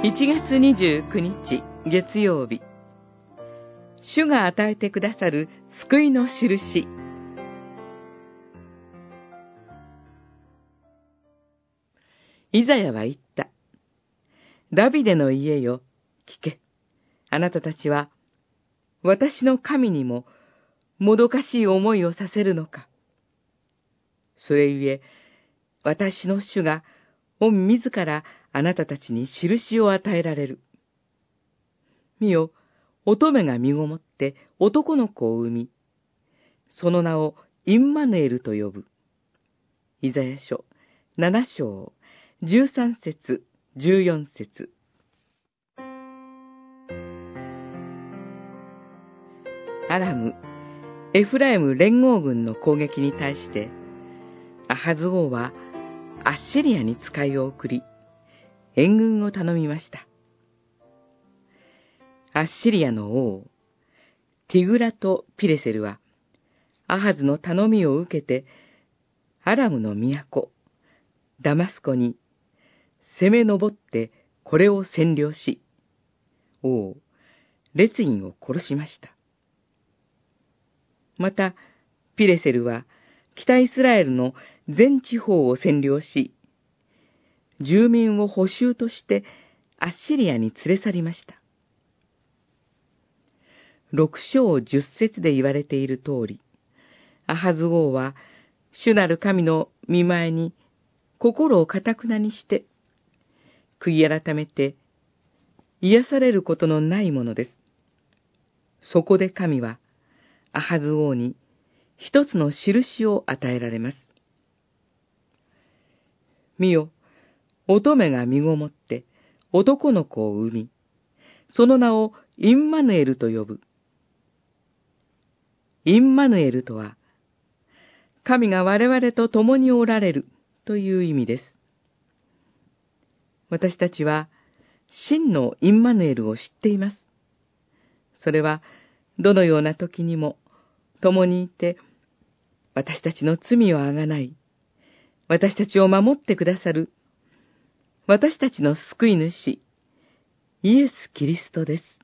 1月29日月曜日主が与えてくださる救いの印イザヤは言った。ダビデの家よ、聞け。あなたたちは、私の神にも、もどかしい思いをさせるのか。それゆえ、私の主が、御自らあなたたちに印を与えられる。見よ、乙女が身ごもって男の子を産み、その名をインマヌエルと呼ぶ。イザヤ書七章十三節十四節アラム、エフライム連合軍の攻撃に対して、アハズ王はアッシリアに使いを送り、援軍を頼みました。アッシリアの王、ティグラとピレセルは、アハズの頼みを受けて、アラムの都、ダマスコに攻め上ってこれを占領し、王、列員を殺しました。また、ピレセルは北イスラエルの全地方を占領し、住民を捕囚としてアッシリアに連れ去りました。六章十節で言われている通り、アハズ王は主なる神の見前に心をかたくなにして悔い改めて、癒されることのないものです。そこで神は、アハズ王に一つの印を与えられます。見よ、乙女が身ごもって男の子を産み、その名をインマヌエルと呼ぶ。インマヌエルとは、神が我々と共におられるという意味です。私たちは真のインマヌエルを知っています。それは、どのような時にも共にいて、私たちの罪をあがない、私たちを守ってくださる、私たちの救い主、イエス・キリストです。